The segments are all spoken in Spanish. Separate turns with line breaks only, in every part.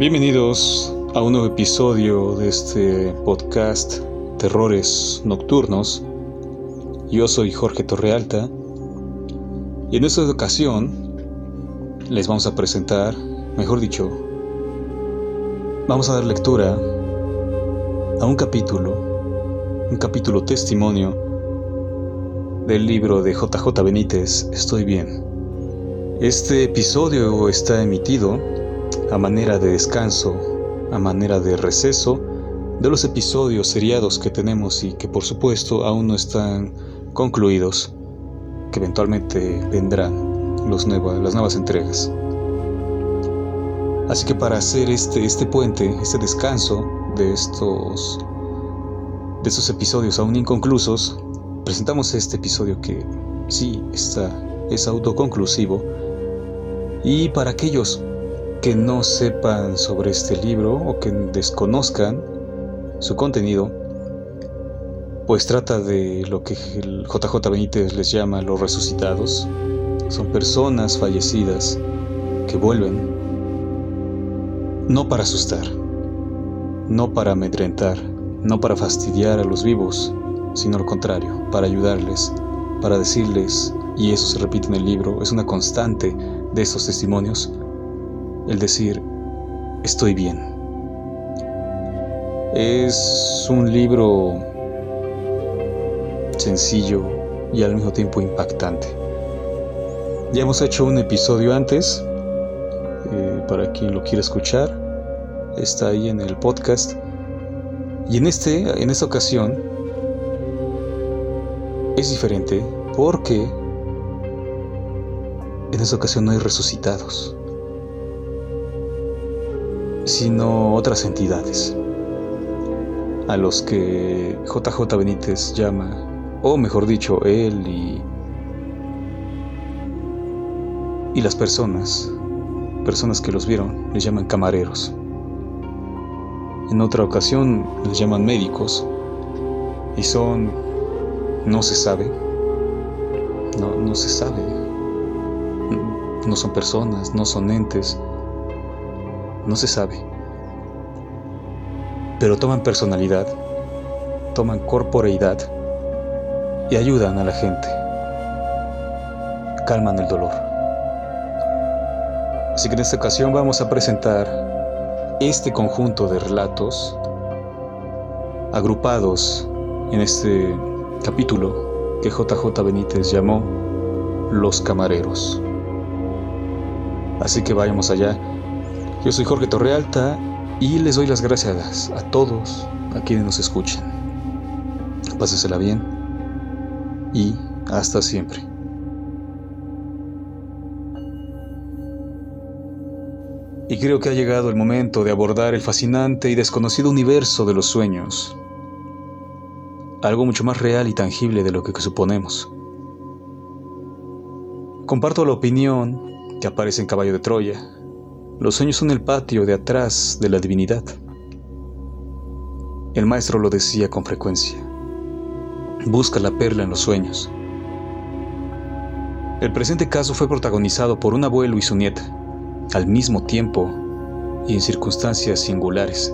Bienvenidos a un nuevo episodio de este podcast Terrores Nocturnos. Yo soy Jorge Torrealta y en esta ocasión les vamos a presentar, mejor dicho, vamos a dar lectura a un capítulo, un capítulo testimonio del libro de JJ Benítez, Estoy bien. Este episodio está emitido a manera de descanso, a manera de receso de los episodios seriados que tenemos y que por supuesto aún no están concluidos, que eventualmente vendrán los las nuevas entregas. Así que para hacer este, este puente, este descanso de estos, de estos episodios aún inconclusos, presentamos este episodio que sí está, es autoconclusivo. Y para aquellos que no sepan sobre este libro o que desconozcan su contenido, pues trata de lo que el JJ Benítez les llama los resucitados. Son personas fallecidas que vuelven no para asustar, no para amedrentar, no para fastidiar a los vivos, sino al contrario, para ayudarles, para decirles, y eso se repite en el libro, es una constante de esos testimonios, el decir, estoy bien. Es un libro sencillo y al mismo tiempo impactante. Ya hemos hecho un episodio antes, eh, para quien lo quiera escuchar, está ahí en el podcast. Y en, este, en esta ocasión es diferente porque en esta ocasión no hay resucitados sino otras entidades, a los que JJ Benítez llama, o mejor dicho, él y, y las personas, personas que los vieron, les llaman camareros. En otra ocasión les llaman médicos y son, no se sabe, no, no se sabe, no son personas, no son entes, no se sabe. Pero toman personalidad, toman corporeidad y ayudan a la gente. Calman el dolor. Así que en esta ocasión vamos a presentar este conjunto de relatos agrupados en este capítulo que JJ Benítez llamó Los Camareros. Así que vayamos allá yo soy Jorge Torrealta y les doy las gracias a todos a quienes nos escuchan. Pásesela bien y hasta siempre. Y creo que ha llegado el momento de abordar el fascinante y desconocido universo de los sueños. Algo mucho más real y tangible de lo que suponemos. Comparto la opinión que aparece en Caballo de Troya, los sueños son el patio de atrás de la divinidad. El maestro lo decía con frecuencia. Busca la perla en los sueños. El presente caso fue protagonizado por un abuelo y su nieta, al mismo tiempo y en circunstancias singulares.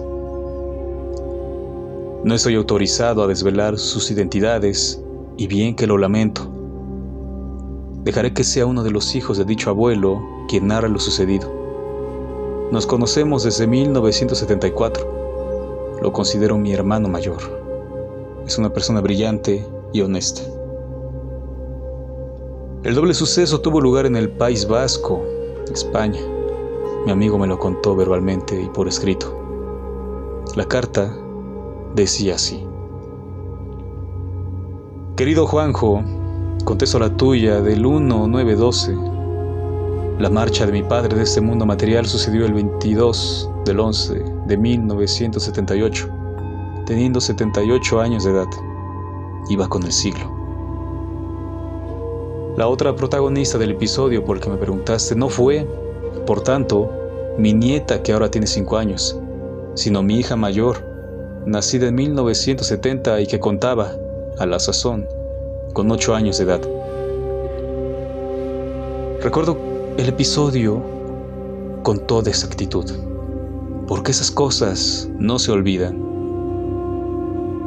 No estoy autorizado a desvelar sus identidades y bien que lo lamento. Dejaré que sea uno de los hijos de dicho abuelo quien narra lo sucedido. Nos conocemos desde 1974. Lo considero mi hermano mayor. Es una persona brillante y honesta. El doble suceso tuvo lugar en el País Vasco, España. Mi amigo me lo contó verbalmente y por escrito. La carta decía así. Querido Juanjo, contesto la tuya del 1912 la marcha de mi padre de este mundo material sucedió el 22 del 11 de 1978, teniendo 78 años de edad. Iba con el siglo. La otra protagonista del episodio por el que me preguntaste no fue, por tanto, mi nieta que ahora tiene 5 años, sino mi hija mayor, nacida en 1970 y que contaba, a la sazón, con 8 años de edad. Recuerdo el episodio con toda exactitud. porque esas cosas no se olvidan.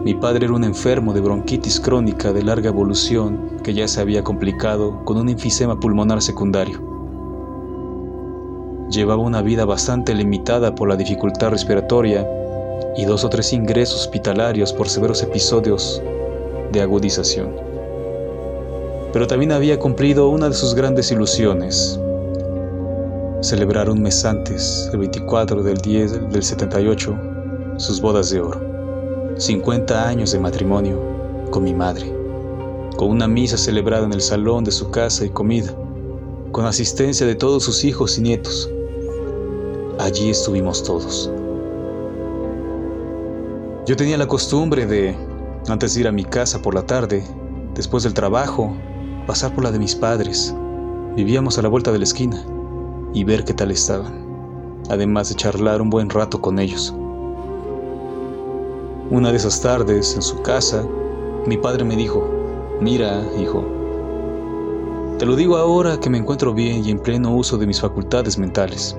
Mi padre era un enfermo de bronquitis crónica de larga evolución que ya se había complicado con un enfisema pulmonar secundario. Llevaba una vida bastante limitada por la dificultad respiratoria y dos o tres ingresos hospitalarios por severos episodios de agudización. Pero también había cumplido una de sus grandes ilusiones, celebrar un mes antes, el 24 del 10 del 78, sus bodas de oro. 50 años de matrimonio con mi madre, con una misa celebrada en el salón de su casa y comida, con asistencia de todos sus hijos y nietos. Allí estuvimos todos. Yo tenía la costumbre de, antes de ir a mi casa por la tarde, después del trabajo, pasar por la de mis padres. Vivíamos a la vuelta de la esquina y ver qué tal estaban, además de charlar un buen rato con ellos. Una de esas tardes, en su casa, mi padre me dijo, mira, hijo, te lo digo ahora que me encuentro bien y en pleno uso de mis facultades mentales.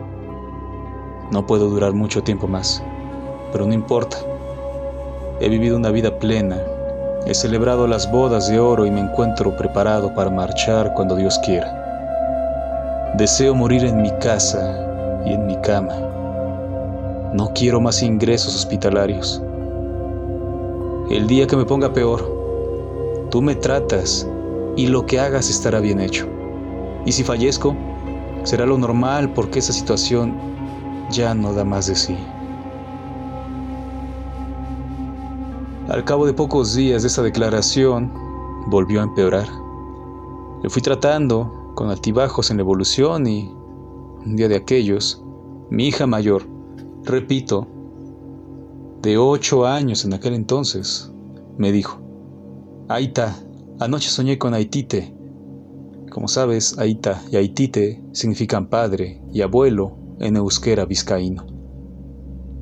No puedo durar mucho tiempo más, pero no importa. He vivido una vida plena, he celebrado las bodas de oro y me encuentro preparado para marchar cuando Dios quiera. Deseo morir en mi casa y en mi cama. No quiero más ingresos hospitalarios. El día que me ponga peor, tú me tratas y lo que hagas estará bien hecho. Y si fallezco, será lo normal porque esa situación ya no da más de sí. Al cabo de pocos días de esa declaración, volvió a empeorar. Le fui tratando con altibajos en la evolución y un día de aquellos, mi hija mayor, repito, de ocho años en aquel entonces, me dijo, Aita, anoche soñé con Aitite. Como sabes, Aita y Aitite significan padre y abuelo en euskera vizcaíno.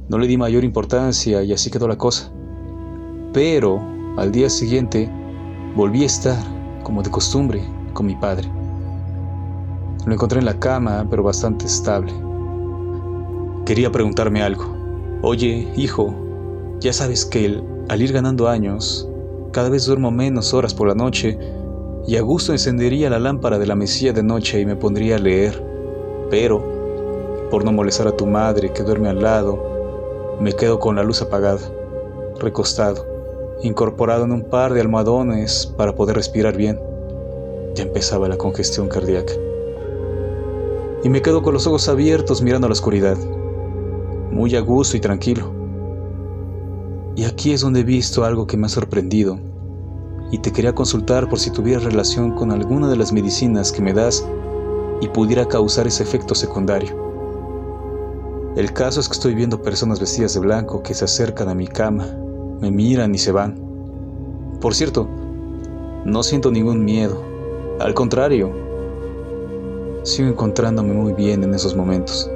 No le di mayor importancia y así quedó la cosa. Pero al día siguiente volví a estar, como de costumbre, con mi padre. Lo encontré en la cama, pero bastante estable. Quería preguntarme algo. Oye, hijo, ya sabes que al ir ganando años, cada vez duermo menos horas por la noche y a gusto encendería la lámpara de la mesilla de noche y me pondría a leer. Pero, por no molestar a tu madre que duerme al lado, me quedo con la luz apagada, recostado, incorporado en un par de almohadones para poder respirar bien. Ya empezaba la congestión cardíaca y me quedo con los ojos abiertos mirando a la oscuridad, muy a gusto y tranquilo. Y aquí es donde he visto algo que me ha sorprendido y te quería consultar por si tuviera relación con alguna de las medicinas que me das y pudiera causar ese efecto secundario. El caso es que estoy viendo personas vestidas de blanco que se acercan a mi cama, me miran y se van. Por cierto, no siento ningún miedo, al contrario, sigo encontrándome muy bien en esos momentos.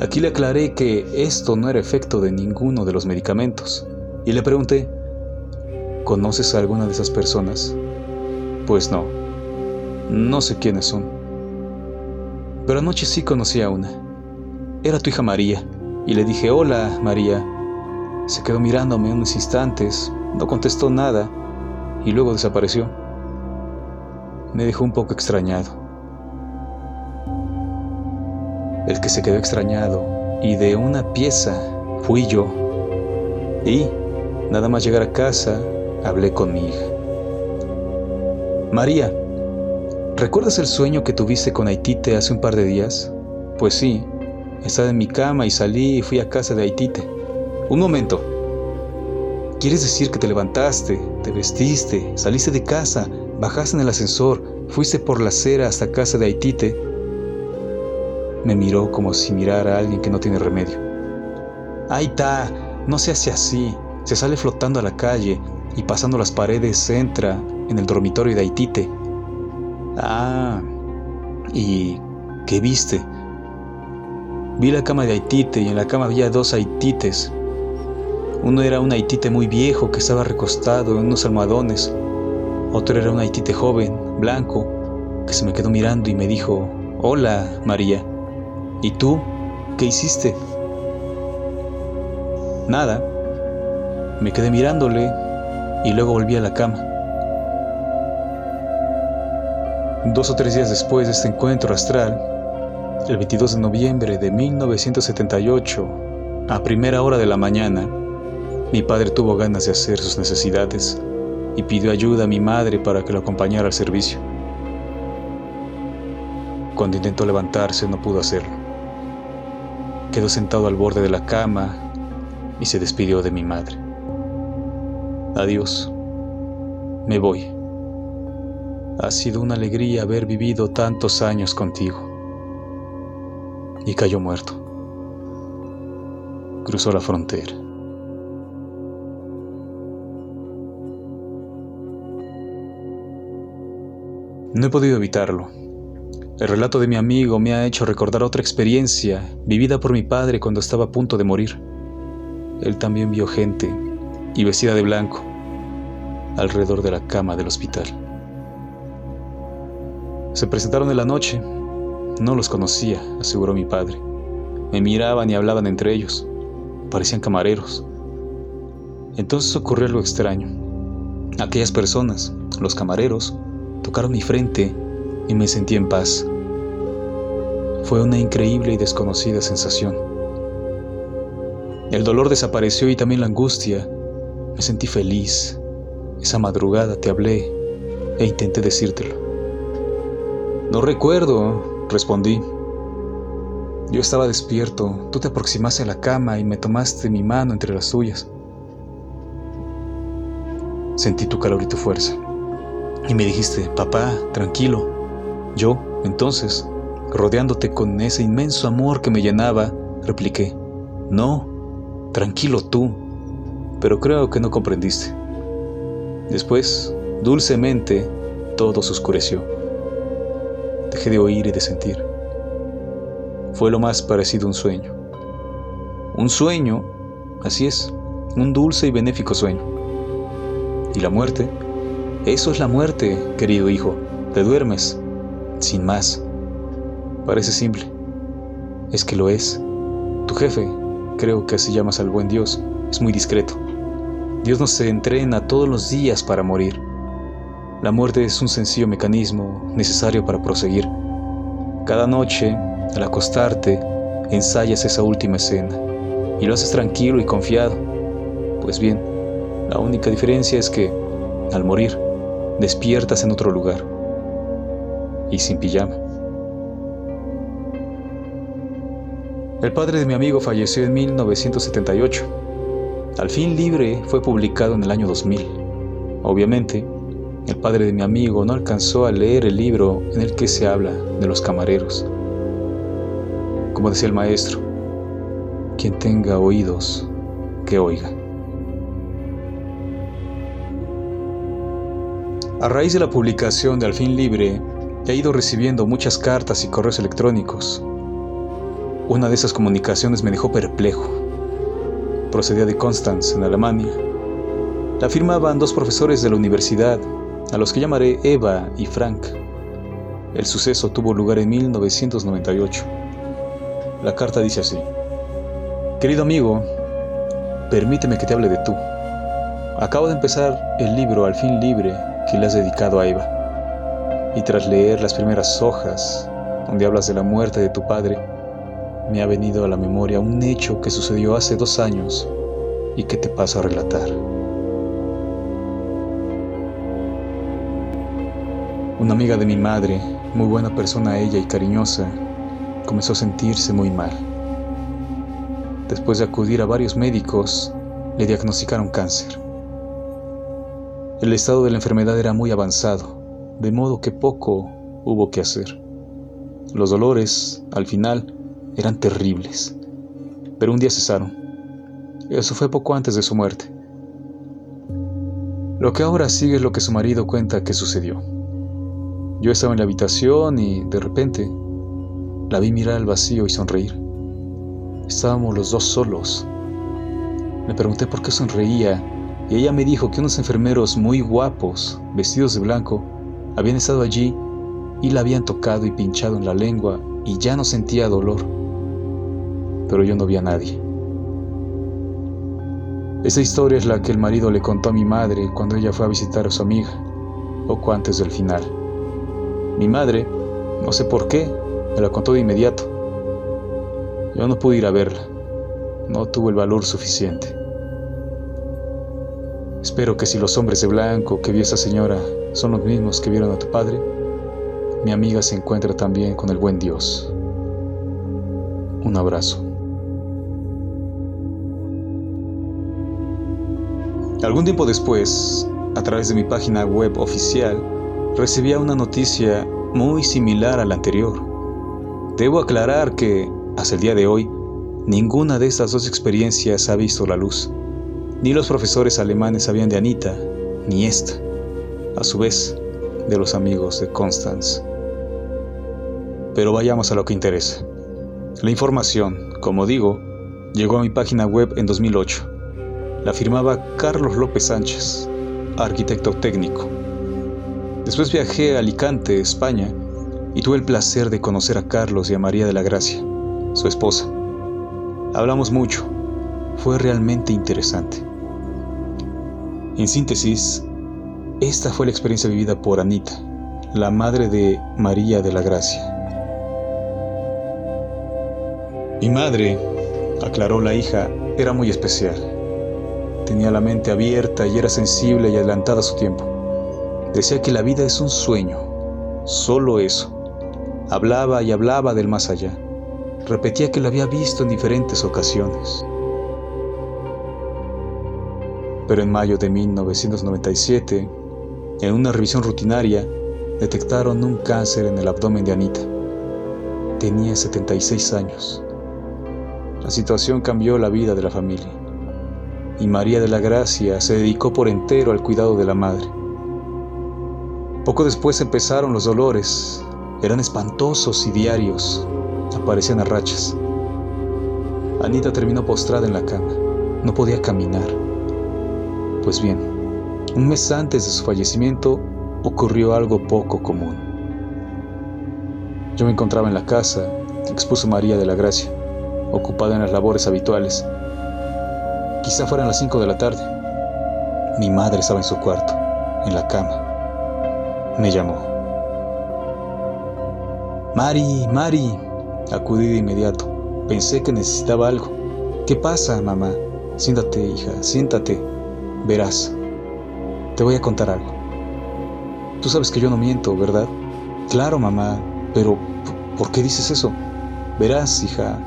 Aquí le aclaré que esto no era efecto de ninguno de los medicamentos y le pregunté, ¿conoces a alguna de esas personas? Pues no, no sé quiénes son. Pero anoche sí conocí a una. Era tu hija María y le dije, hola María. Se quedó mirándome unos instantes, no contestó nada y luego desapareció me dejó un poco extrañado. El que se quedó extrañado y de una pieza fui yo. Y, nada más llegar a casa, hablé con mi hija. María, ¿recuerdas el sueño que tuviste con Haitite hace un par de días? Pues sí, estaba en mi cama y salí y fui a casa de Haitite. Un momento. ¿Quieres decir que te levantaste, te vestiste, saliste de casa, Bajaste en el ascensor, fuiste por la acera hasta casa de Haitite. Me miró como si mirara a alguien que no tiene remedio. Ahí está, no se hace así. Se sale flotando a la calle y pasando las paredes entra en el dormitorio de Haitite. Ah, ¿y qué viste? Vi la cama de Haitite y en la cama había dos Haitites. Uno era un Haitite muy viejo que estaba recostado en unos almohadones otro era un haitite joven, blanco, que se me quedó mirando y me dijo, Hola, María. ¿Y tú? ¿Qué hiciste? Nada. Me quedé mirándole y luego volví a la cama. Dos o tres días después de este encuentro astral, el 22 de noviembre de 1978, a primera hora de la mañana, mi padre tuvo ganas de hacer sus necesidades y pidió ayuda a mi madre para que lo acompañara al servicio. Cuando intentó levantarse no pudo hacerlo. Quedó sentado al borde de la cama y se despidió de mi madre. Adiós, me voy. Ha sido una alegría haber vivido tantos años contigo. Y cayó muerto. Cruzó la frontera. No he podido evitarlo. El relato de mi amigo me ha hecho recordar otra experiencia vivida por mi padre cuando estaba a punto de morir. Él también vio gente, y vestida de blanco, alrededor de la cama del hospital. Se presentaron en la noche. No los conocía, aseguró mi padre. Me miraban y hablaban entre ellos. Parecían camareros. Entonces ocurrió algo extraño. Aquellas personas, los camareros, tocaron mi frente y me sentí en paz. Fue una increíble y desconocida sensación. El dolor desapareció y también la angustia. Me sentí feliz. Esa madrugada te hablé e intenté decírtelo. No recuerdo, respondí. Yo estaba despierto, tú te aproximaste a la cama y me tomaste mi mano entre las tuyas. Sentí tu calor y tu fuerza. Y me dijiste, papá, tranquilo. Yo, entonces, rodeándote con ese inmenso amor que me llenaba, repliqué, no, tranquilo tú, pero creo que no comprendiste. Después, dulcemente, todo se oscureció. Dejé de oír y de sentir. Fue lo más parecido a un sueño. Un sueño, así es, un dulce y benéfico sueño. ¿Y la muerte? Eso es la muerte, querido hijo. Te duermes, sin más. Parece simple. Es que lo es. Tu jefe, creo que así llamas al buen Dios, es muy discreto. Dios nos entrena todos los días para morir. La muerte es un sencillo mecanismo necesario para proseguir. Cada noche, al acostarte, ensayas esa última escena y lo haces tranquilo y confiado. Pues bien, la única diferencia es que, al morir, despiertas en otro lugar y sin pijama. El padre de mi amigo falleció en 1978. Al fin libre fue publicado en el año 2000. Obviamente, el padre de mi amigo no alcanzó a leer el libro en el que se habla de los camareros. Como decía el maestro, quien tenga oídos, que oiga. A raíz de la publicación de Al fin Libre, he ido recibiendo muchas cartas y correos electrónicos. Una de esas comunicaciones me dejó perplejo. Procedía de Constance, en Alemania. La firmaban dos profesores de la universidad, a los que llamaré Eva y Frank. El suceso tuvo lugar en 1998. La carta dice así. Querido amigo, permíteme que te hable de tú. Acabo de empezar el libro Al fin libre que le has dedicado a Eva. Y tras leer las primeras hojas, donde hablas de la muerte de tu padre, me ha venido a la memoria un hecho que sucedió hace dos años y que te paso a relatar. Una amiga de mi madre, muy buena persona ella y cariñosa, comenzó a sentirse muy mal. Después de acudir a varios médicos, le diagnosticaron cáncer. El estado de la enfermedad era muy avanzado, de modo que poco hubo que hacer. Los dolores, al final, eran terribles, pero un día cesaron. Eso fue poco antes de su muerte. Lo que ahora sigue es lo que su marido cuenta que sucedió. Yo estaba en la habitación y, de repente, la vi mirar al vacío y sonreír. Estábamos los dos solos. Me pregunté por qué sonreía y ella me dijo que unos enfermeros muy guapos, vestidos de blanco, habían estado allí y la habían tocado y pinchado en la lengua y ya no sentía dolor. pero yo no vi a nadie. Esa historia es la que el marido le contó a mi madre cuando ella fue a visitar a su amiga, poco antes del final. Mi madre, no sé por qué, me la contó de inmediato. Yo no pude ir a verla, no tuve el valor suficiente. Espero que si los hombres de blanco que vio esa señora son los mismos que vieron a tu padre, mi amiga se encuentra también con el buen Dios. Un abrazo. Algún tiempo después, a través de mi página web oficial, recibía una noticia muy similar a la anterior. Debo aclarar que, hasta el día de hoy, ninguna de estas dos experiencias ha visto la luz. Ni los profesores alemanes sabían de Anita, ni esta, a su vez, de los amigos de Constance. Pero vayamos a lo que interesa. La información, como digo, llegó a mi página web en 2008. La firmaba Carlos López Sánchez, arquitecto técnico. Después viajé a Alicante, España, y tuve el placer de conocer a Carlos y a María de la Gracia, su esposa. Hablamos mucho, fue realmente interesante. En síntesis, esta fue la experiencia vivida por Anita, la madre de María de la Gracia. Mi madre, aclaró la hija, era muy especial. Tenía la mente abierta y era sensible y adelantada a su tiempo. Decía que la vida es un sueño, solo eso. Hablaba y hablaba del más allá. Repetía que lo había visto en diferentes ocasiones pero en mayo de 1997, en una revisión rutinaria, detectaron un cáncer en el abdomen de Anita. Tenía 76 años. La situación cambió la vida de la familia y María de la Gracia se dedicó por entero al cuidado de la madre. Poco después empezaron los dolores, eran espantosos y diarios, aparecían a rachas. Anita terminó postrada en la cama, no podía caminar. Pues bien, un mes antes de su fallecimiento ocurrió algo poco común. Yo me encontraba en la casa, expuso María de la Gracia, ocupada en las labores habituales. Quizá fueran las 5 de la tarde. Mi madre estaba en su cuarto, en la cama. Me llamó. Mari, Mari, acudí de inmediato. Pensé que necesitaba algo. ¿Qué pasa, mamá? Siéntate, hija, siéntate. Verás, te voy a contar algo. Tú sabes que yo no miento, ¿verdad? Claro, mamá, pero ¿por qué dices eso? Verás, hija,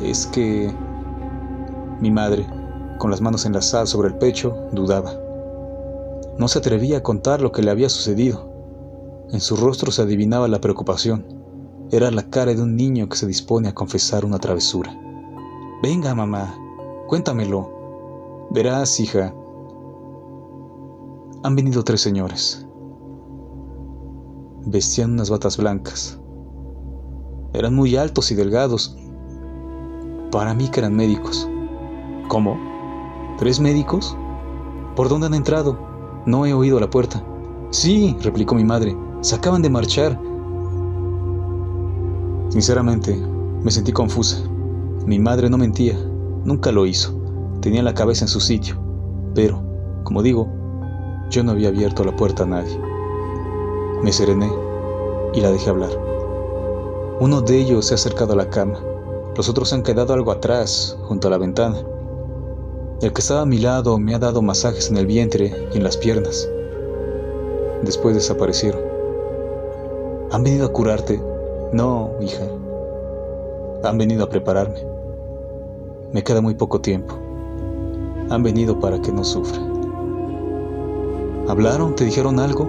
es que mi madre, con las manos enlazadas sobre el pecho, dudaba. No se atrevía a contar lo que le había sucedido. En su rostro se adivinaba la preocupación. Era la cara de un niño que se dispone a confesar una travesura. Venga, mamá, cuéntamelo. Verás, hija, han venido tres señores. Vestían unas batas blancas. Eran muy altos y delgados. Para mí que eran médicos. ¿Cómo? ¿Tres médicos? ¿Por dónde han entrado? No he oído la puerta. Sí, replicó mi madre. Se acaban de marchar. Sinceramente, me sentí confusa. Mi madre no mentía, nunca lo hizo. Tenía la cabeza en su sitio. Pero, como digo, yo no había abierto la puerta a nadie. Me serené y la dejé hablar. Uno de ellos se ha acercado a la cama, los otros han quedado algo atrás, junto a la ventana. El que estaba a mi lado me ha dado masajes en el vientre y en las piernas. Después desaparecieron. ¿Han venido a curarte? No, hija. Han venido a prepararme. Me queda muy poco tiempo. Han venido para que no sufra. ¿Hablaron? ¿Te dijeron algo?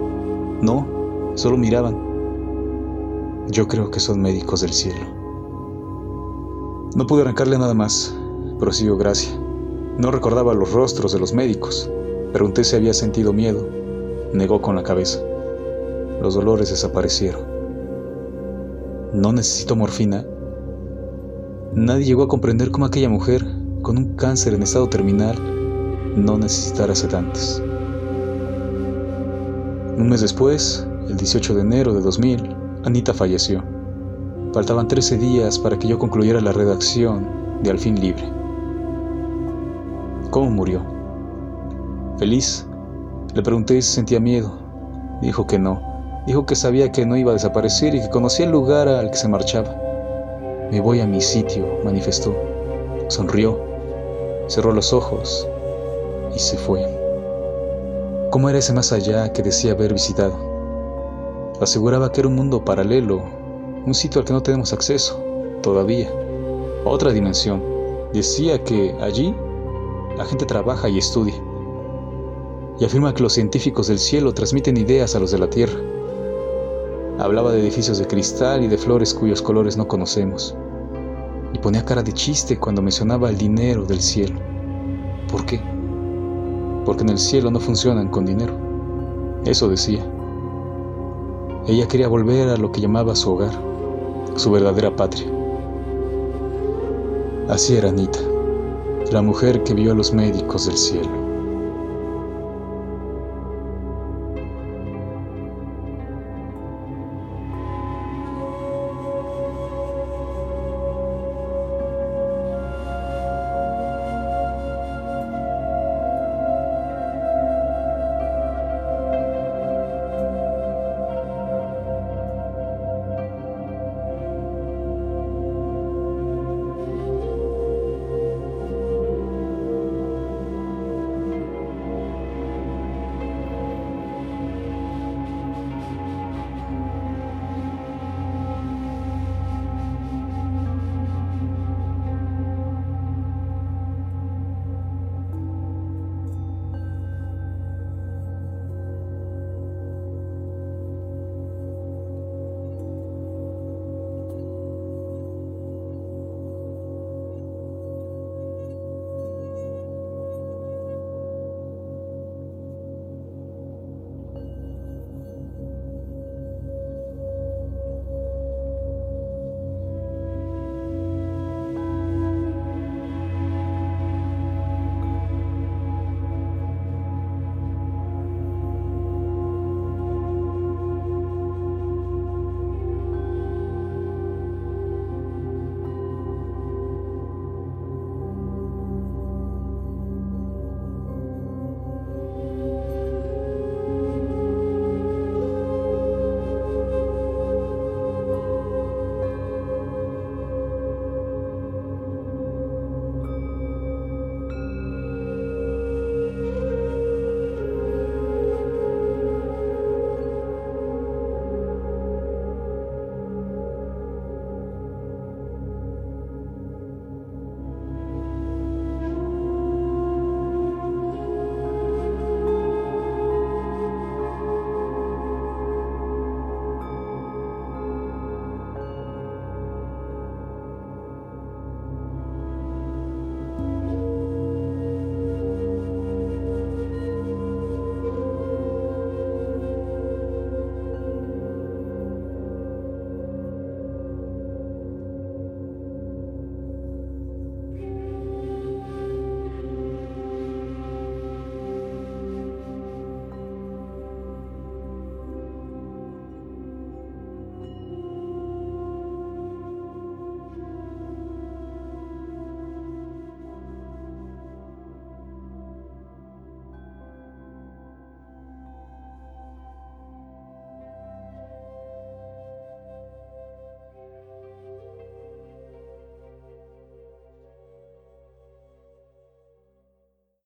No, solo miraban. Yo creo que son médicos del cielo. No pude arrancarle nada más, prosiguió Gracia. No recordaba los rostros de los médicos. Pregunté si había sentido miedo. Negó con la cabeza. Los dolores desaparecieron. ¿No necesito morfina? Nadie llegó a comprender cómo aquella mujer, con un cáncer en estado terminal, no necesitara sedantes. Un mes después, el 18 de enero de 2000, Anita falleció. Faltaban 13 días para que yo concluyera la redacción de al fin libre. ¿Cómo murió? ¿Feliz? Le pregunté si sentía miedo. Dijo que no. Dijo que sabía que no iba a desaparecer y que conocía el lugar al que se marchaba. Me voy a mi sitio, manifestó. Sonrió, cerró los ojos y se fue. ¿Cómo era ese más allá que decía haber visitado? Aseguraba que era un mundo paralelo, un sitio al que no tenemos acceso, todavía. Otra dimensión. Decía que allí la gente trabaja y estudia. Y afirma que los científicos del cielo transmiten ideas a los de la tierra. Hablaba de edificios de cristal y de flores cuyos colores no conocemos. Y ponía cara de chiste cuando mencionaba el dinero del cielo. ¿Por qué? Porque en el cielo no funcionan con dinero. Eso decía. Ella quería volver a lo que llamaba su hogar, su verdadera patria. Así era Anita, la mujer que vio a los médicos del cielo.